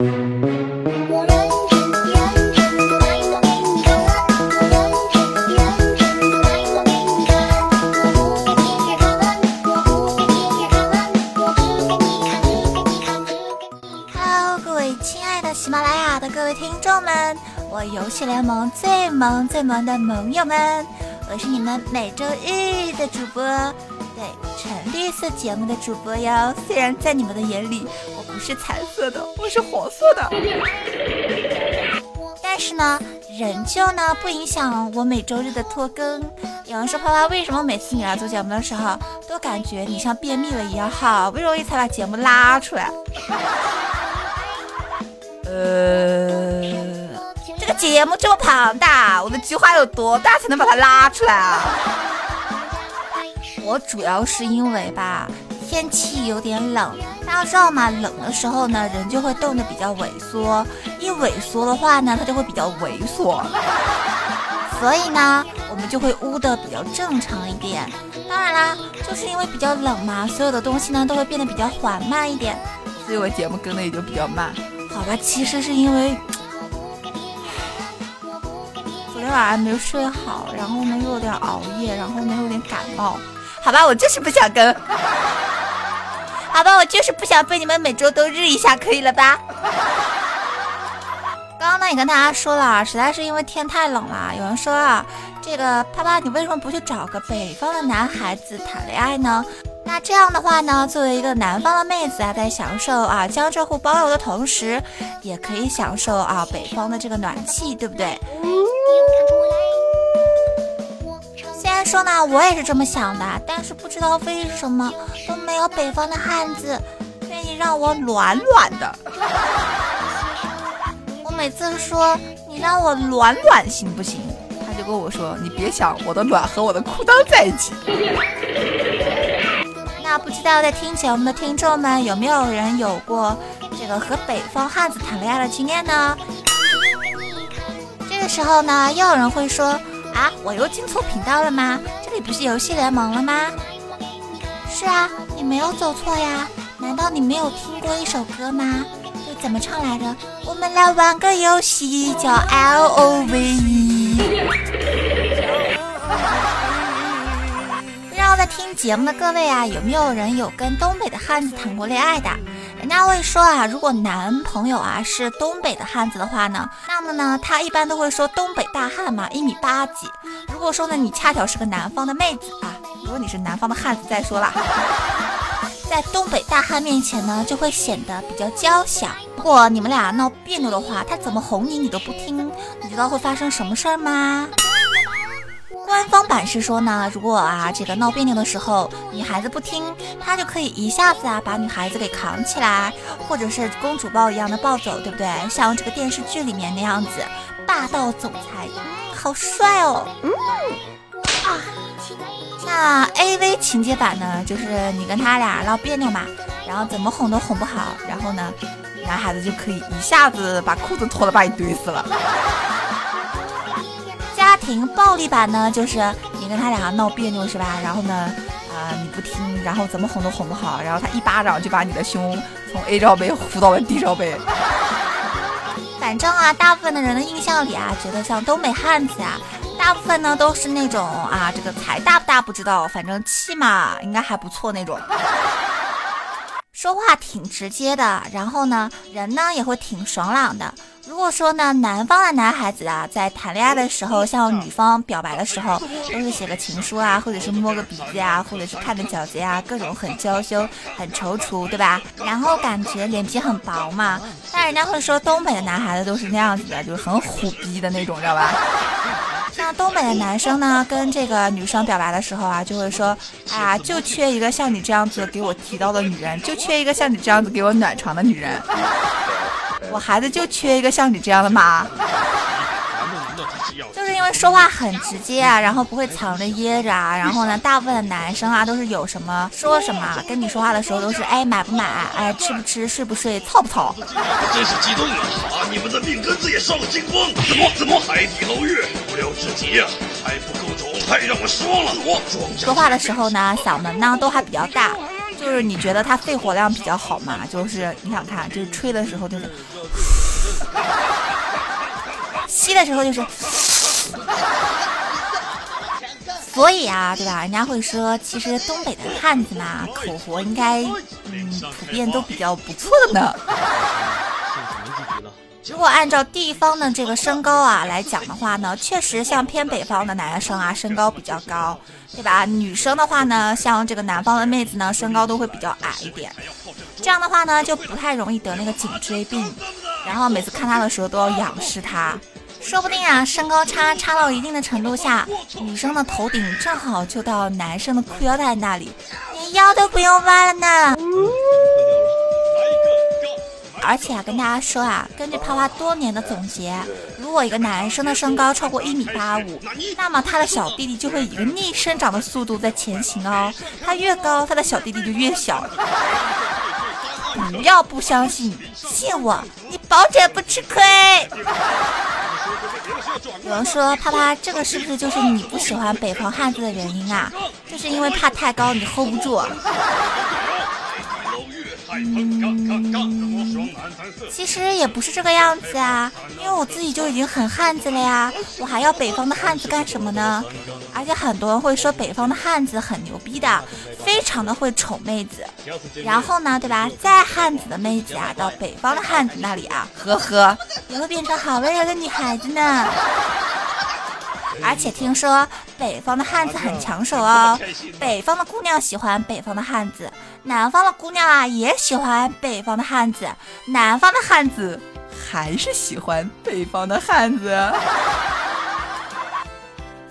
Hello，各位亲爱的喜马拉雅的各位听众们，我游戏联盟最萌、最萌的盟友们，我是你们每周一的主播。对，纯绿色节目的主播哟，虽然在你们的眼里。是彩色的，我是黄色的，但是呢，仍旧呢不影响我每周日的拖更。有人说花花，为什么每次你来做节目的时候，都感觉你像便秘了一样，好不容易才把节目拉出来？呃。这个节目这么庞大，我的菊花有多大才能把它拉出来啊？我主要是因为吧，天气有点冷，大家知道吗？冷的时候呢，人就会冻得比较萎缩，一萎缩的话呢，它就会比较猥琐，所以呢，我们就会污的比较正常一点。当然啦，就是因为比较冷嘛，所有的东西呢都会变得比较缓慢一点，所以我节目更的也就比较慢。好吧，其实是因为。昨天晚上没睡好，然后呢又有点熬夜，然后呢又有点感冒。好吧，我就是不想跟。好吧，我就是不想被你们每周都日一下，可以了吧？刚刚呢也跟大家说了，实在是因为天太冷了。有人说啊，这个啪啪，你为什么不去找个北方的男孩子谈恋爱呢？那这样的话呢，作为一个南方的妹子啊，在享受啊江浙沪包邮的同时，也可以享受啊北方的这个暖气，对不对？说呢，我也是这么想的，但是不知道为什么都没有北方的汉子愿意让我暖暖的。我每次说你让我暖暖行不行，他就跟我说你别想我的暖和我的裤裆在一起。那不知道在听节目的听众们有没有人有过这个和北方汉子谈恋爱的经验呢？这个时候呢，又有人会说啊，我又进错频道了吗？这里不是游戏联盟了吗？是啊，你没有走错呀。难道你没有听过一首歌吗？就怎么唱来着？我们来玩个游戏，叫 L O V E。不知道在听节目的各位啊，有没有人有跟东北的汉子谈过恋爱的？家会说啊，如果男朋友啊是东北的汉子的话呢，那么呢，他一般都会说东北大汉嘛，一米八几。如果说呢，你恰巧是个南方的妹子啊，如果你是南方的汉子，再说了，在东北大汉面前呢，就会显得比较娇小。如果你们俩闹别扭的话，他怎么哄你，你都不听，你知道会发生什么事儿吗？官方版是说呢，如果啊这个闹别扭的时候，女孩子不听，他就可以一下子啊把女孩子给扛起来，或者是公主抱一样的抱走，对不对？像这个电视剧里面那样子，霸道总裁，好帅哦，嗯啊。那 AV 情节版呢，就是你跟他俩闹别扭嘛，然后怎么哄都哄不好，然后呢，男孩子就可以一下子把裤子脱了，把你怼死了。暴力版呢，就是你跟他俩闹别扭是吧？然后呢，啊你不听，然后怎么哄都哄不好，然后他一巴掌就把你的胸从 A 罩杯呼到了 D 罩杯。反正啊，大部分的人的印象里啊，觉得像东北汉子啊，大部分呢都是那种啊，这个财大不大不知道，反正气嘛应该还不错那种，说话挺直接的，然后呢人呢也会挺爽朗的。如果说呢，南方的男孩子啊，在谈恋爱的时候向女方表白的时候，都是写个情书啊，或者是摸个鼻子啊，或者是看个饺子啊，各种很娇羞、很踌躇，对吧？然后感觉脸皮很薄嘛。但人家会说，东北的男孩子都是那样子的，就是很虎逼的那种，知道吧？像东北的男生呢，跟这个女生表白的时候啊，就会说，哎呀，就缺一个像你这样子给我提刀的女人，就缺一个像你这样子给我暖床的女人。我孩子就缺一个像你这样的妈，就是因为说话很直接啊，然后不会藏着掖着啊，然后呢，大部分的男生啊都是有什么说什么，跟你说话的时候都是哎买不买，哎吃不吃，睡不睡，操不操？真是激动啊！你子也烧了精光，怎么怎么海底捞月，无聊至极呀！还不够种，太让我失望了！说话的时候呢，嗓门呢都还比较大。就是你觉得他肺活量比较好嘛？就是你想看，就是吹的时候就是，吸的时候就是。所以啊，对吧？人家会说，其实东北的汉子嘛，口活应该嗯普遍都比较不错的呢。如果按照地方的这个身高啊来讲的话呢，确实像偏北方的男生啊，身高比较高，对吧？女生的话呢，像这个南方的妹子呢，身高都会比较矮一点。这样的话呢，就不太容易得那个颈椎病。然后每次看他的时候都要仰视他。说不定啊，身高差差到一定的程度下，女生的头顶正好就到男生的裤腰带那里，连腰都不用弯了呢。而且啊，跟大家说啊，根据啪啪多年的总结，如果一个男生的身高超过一米八五，那么他的小弟弟就会以一个逆生长的速度在前行哦。他越高，他的小弟弟就越小。不要不相信，信我，你保准不吃亏。有人说，啪啪，这个是不是就是你不喜欢北方汉子的原因啊？就是因为怕太高，你 hold 不住。其实也不是这个样子啊，因为我自己就已经很汉子了呀，我还要北方的汉子干什么呢？而且很多人会说北方的汉子很牛逼的，非常的会宠妹子，然后呢，对吧？再汉子的妹子啊，到北方的汉子那里啊，呵呵，也会变成好温柔的女孩子呢。而且听说北方的汉子很抢手哦，北方的姑娘喜欢北方的汉子，南方的姑娘啊也喜欢北方的汉子，南方的汉子还是喜欢北方的汉子，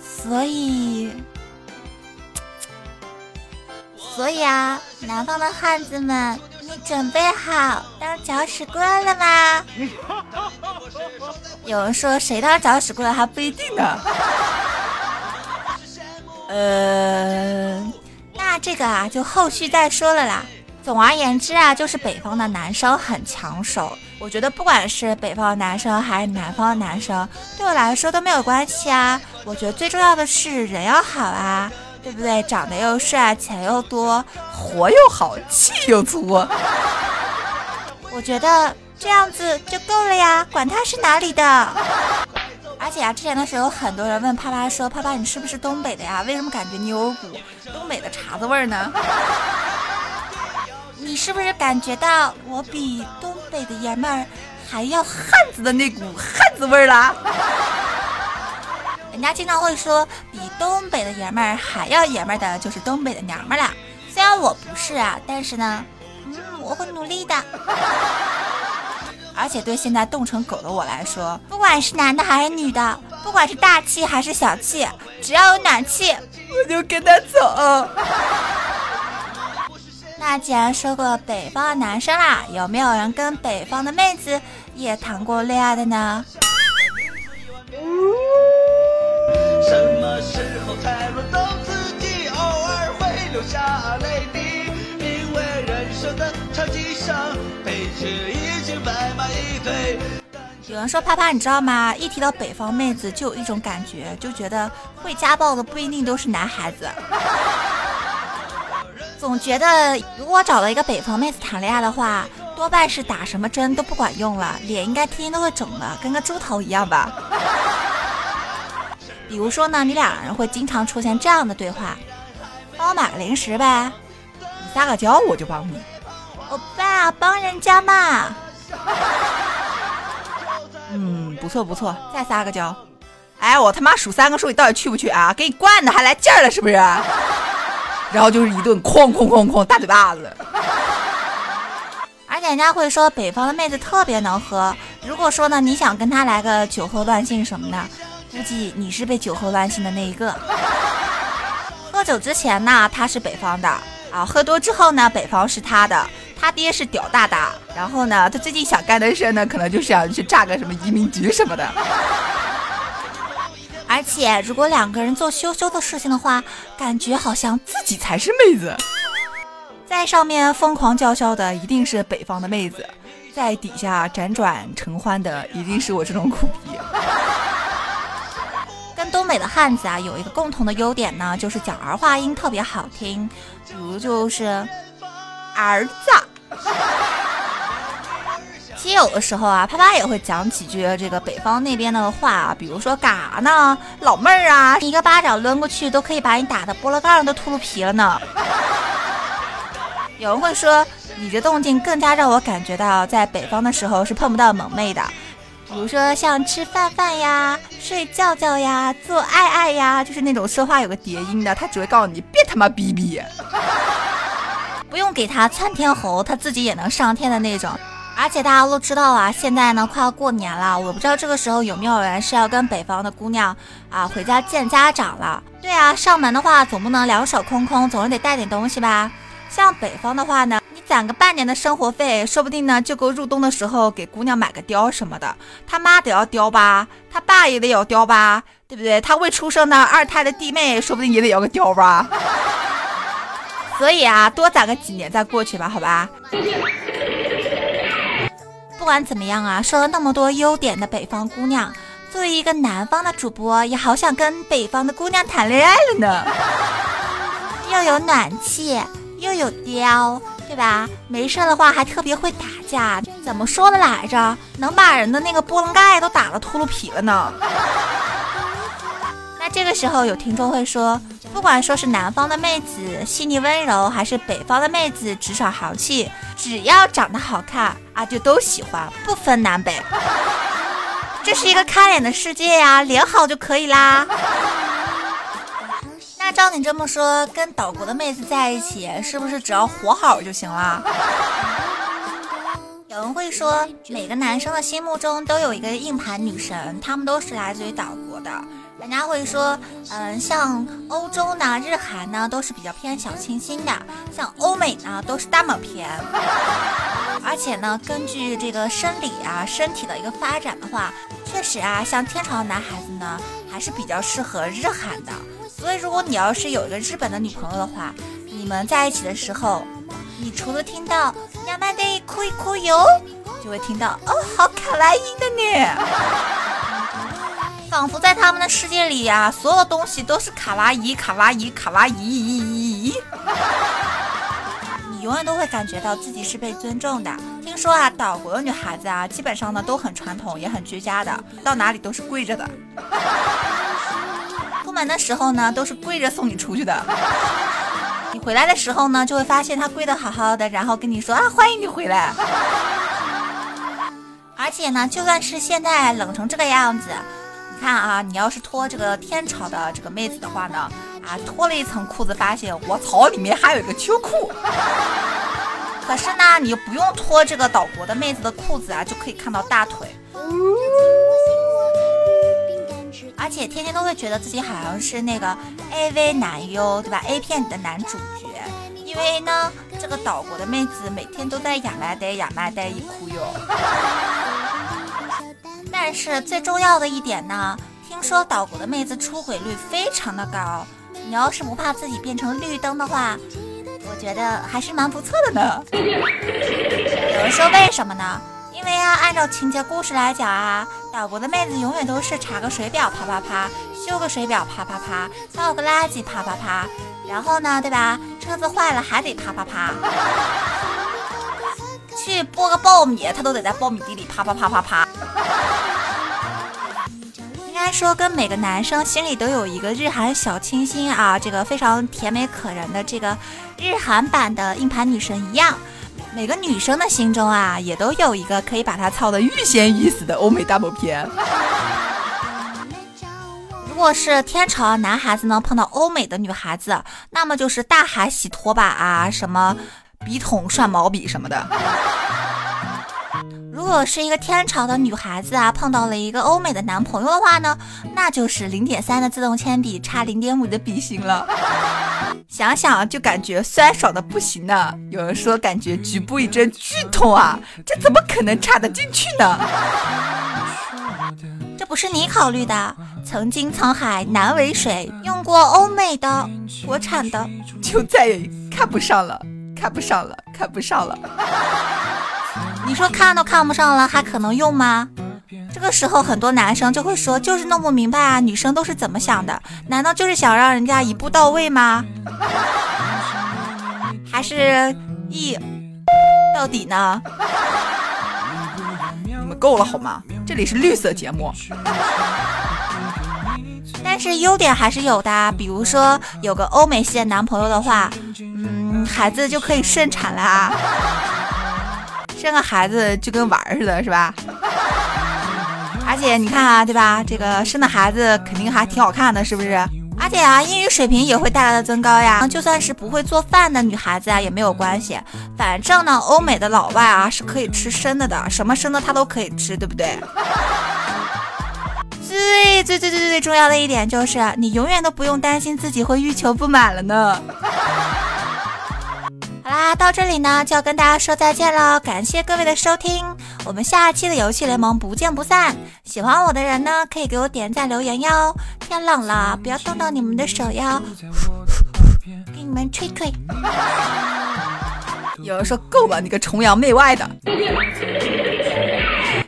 所以，所以啊，南方的汉子们，你准备好当搅屎棍了吗？有人说谁当搅屎棍还不一定呢。呃，那这个啊就后续再说了啦。总而言之啊，就是北方的男生很抢手。我觉得不管是北方的男生还是南方的男生，对我来说都没有关系啊。我觉得最重要的是人要好啊，对不对？长得又帅，钱又多，活又好，气又足。我觉得这样子就够了呀，管他是哪里的。而且啊，之前的时候很多人问啪啪说：“啪啪，你是不是东北的呀？为什么感觉你有股东北的碴子味儿呢？你是不是感觉到我比东北的爷们儿还要汉子的那股汉子味儿了？人家经常会说，比东北的爷们儿还要爷们儿的就是东北的娘们儿了。虽然我不是啊，但是呢，嗯，我会努力的。”而且对现在冻成狗的我来说，不管是男的还是女的，不管是大气还是小气，只要有暖气，我就跟他走。那既然说过北方的男生啦，有没有人跟北方的妹子也谈过恋爱的呢？才轮到自己？偶尔会流下泪滴，因为人生的长街上，悲剧已经摆。有人说啪啪，你知道吗？一提到北方妹子，就有一种感觉，就觉得会家暴的不一定都是男孩子。总觉得如果找了一个北方妹子谈恋爱的话，多半是打什么针都不管用了，脸应该天天都会肿的，跟个猪头一样吧。比如说呢，你俩人会经常出现这样的对话：帮我买个零食呗，你撒个娇我就帮你。欧巴，帮人家嘛。嗯，不错不错，再撒个娇。哎，我他妈数三个数，你到底去不去啊？给你惯的还来劲儿了是不是？然后就是一顿哐哐哐哐大嘴巴子。而且人家会说北方的妹子特别能喝。如果说呢，你想跟她来个酒后乱性什么的，估计你是被酒后乱性的那一个。喝酒之前呢，他是北方的啊；喝多之后呢，北方是他的。他爹是屌大大，然后呢，他最近想干的事呢，可能就是想去炸个什么移民局什么的。而且，如果两个人做羞羞的事情的话，感觉好像自己才是妹子。在上面疯狂叫嚣的一定是北方的妹子，在底下辗转成欢的一定是我这种苦逼。东北的汉子啊有一个共同的优点呢，就是讲儿化音特别好听，比如就是。儿子。其实有的时候啊，啪啪也会讲几句这个北方那边的话啊，比如说嘎呢，老妹儿啊，一个巴掌抡过去都可以把你打的菠萝盖都秃噜皮了呢。有人会说，你这动静更加让我感觉到在北方的时候是碰不到萌妹的，比如说像吃饭饭呀、睡觉觉呀、做爱爱呀，就是那种说话有个叠音的，他只会告诉你别他妈逼逼，不用给他窜天猴，他自己也能上天的那种。而且大家都知道啊，现在呢快要过年了，我不知道这个时候有没有人是要跟北方的姑娘啊回家见家长了。对啊，上门的话总不能两手空空，总是得带点东西吧。像北方的话呢，攒个半年的生活费，说不定呢就够入冬的时候给姑娘买个貂什么的。他妈得要貂吧，他爸也得要貂吧，对不对？他未出生的二胎的弟妹，说不定也得要个貂吧。所以啊，多攒个几年再过去吧，好吧。不管怎么样啊，说了那么多优点的北方姑娘，作为一个南方的主播，也好想跟北方的姑娘谈恋爱了呢。又有暖气，又有貂，对吧？没事的话还特别会打架，怎么说的来着？能把人的那个波棱盖都打了秃噜皮了呢。那这个时候有听众会说，不管说是南方的妹子细腻温柔，还是北方的妹子直爽豪气，只要长得好看啊，就都喜欢，不分南北。这是一个看脸的世界呀，脸好就可以啦。那照你这么说，跟岛国的妹子在一起，是不是只要活好就行了？有人会说，每个男生的心目中都有一个硬盘女神，他们都是来自于岛国的。人家会说，嗯，像欧洲呢、日韩呢，都是比较偏小清新的；像欧美呢，都是大猛片。而且呢，根据这个生理啊、身体的一个发展的话，确实啊，像天朝的男孩子呢，还是比较适合日韩的。所以，如果你要是有一个日本的女朋友的话，你们在一起的时候，你除了听到“亚麻得哭一哭哟”，就会听到“哦，好卡哇伊的呢”。仿佛在他们的世界里呀，所有东西都是卡哇伊、卡哇伊、卡哇伊。你永远都会感觉到自己是被尊重的。听说啊，岛国的女孩子啊，基本上呢都很传统，也很居家的，到哪里都是跪着的。的时候呢，都是跪着送你出去的。你回来的时候呢，就会发现他跪得好好的，然后跟你说啊，欢迎你回来。而且呢，就算是现在冷成这个样子。你看啊，你要是脱这个天朝的这个妹子的话呢，啊，脱了一层裤子，发现我操，里面还有一个秋裤。可是呢，你又不用脱这个岛国的妹子的裤子啊，就可以看到大腿。而且天天都会觉得自己好像是那个 AV 男优，对吧？A 片里的男主角。因为呢，这个岛国的妹子每天都在亚麻呆、亚麻呆一哭哟。但是最重要的一点呢，听说岛国的妹子出轨率非常的高。你要是不怕自己变成绿灯的话，我觉得还是蛮不错的呢。有人说为什么呢？因为啊，按照情节故事来讲啊，岛国的妹子永远都是查个水表啪啪啪，修个水表啪啪啪，倒个垃圾啪啪啪，然后呢，对吧？车子坏了还得啪啪啪，去剥个苞米，他都得在苞米地里啪啪啪啪啪。应该说，跟每个男生心里都有一个日韩小清新啊，这个非常甜美可人的这个日韩版的硬盘女神一样，每个女生的心中啊，也都有一个可以把她操的欲仙欲死的欧美大某片。如果是天朝男孩子呢碰到欧美的女孩子，那么就是大海洗拖把啊，什么笔筒涮毛笔什么的。如果是一个天朝的女孩子啊，碰到了一个欧美的男朋友的话呢，那就是零点三的自动铅笔差零点五的笔芯了。想想就感觉酸爽的不行呢。有人说感觉局部一阵剧痛啊，这怎么可能插得进去呢？这不是你考虑的。曾经沧海难为水，用过欧美的、国产的，就再也看不上了，看不上了，看不上了。你说看都看不上了，还可能用吗？这个时候，很多男生就会说，就是弄不明白啊，女生都是怎么想的？难道就是想让人家一步到位吗？还是一，到底呢？你们够了好吗？这里是绿色节目。但是优点还是有的，比如说有个欧美系的男朋友的话，嗯，孩子就可以顺产啦。生个孩子就跟玩儿似的，是吧？而且你看啊，对吧？这个生的孩子肯定还挺好看的，是不是？而且啊，英语水平也会带来的增高呀。就算是不会做饭的女孩子啊，也没有关系。反正呢，欧美的老外啊是可以吃生的的，什么生的他都可以吃，对不对？最最最最最重要的一点就是，你永远都不用担心自己会欲求不满了呢。好啦，到这里呢就要跟大家说再见了，感谢各位的收听，我们下期的游戏联盟不见不散。喜欢我的人呢，可以给我点赞留言哟。天冷了，不要冻到你们的手哟，给你们吹吹。有人说够了，你个崇洋媚外的。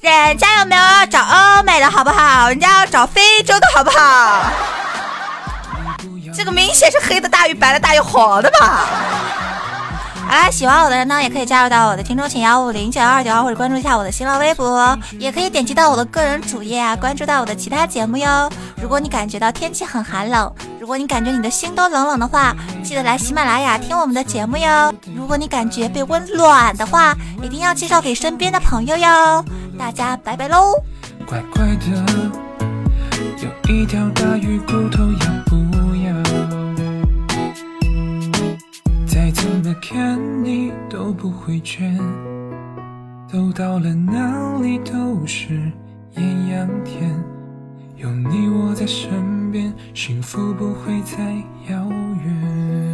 人家有没有要找欧美的好不好？人家要找非洲的好不好？这个明显是黑的大于白的大于黄的吧？好啦，喜欢我的人呢，也可以加入到我的听众群幺五零九二九二，或者关注一下我的新浪微博，也可以点击到我的个人主页啊，关注到我的其他节目哟。如果你感觉到天气很寒冷，如果你感觉你的心都冷冷的话，记得来喜马拉雅听我们的节目哟。如果你感觉被温暖的话，一定要介绍给身边的朋友哟。大家拜拜喽。乖乖的，有一条大鱼骨头看你都不会倦，走到了哪里都是艳阳天，有你我在身边，幸福不会再遥远。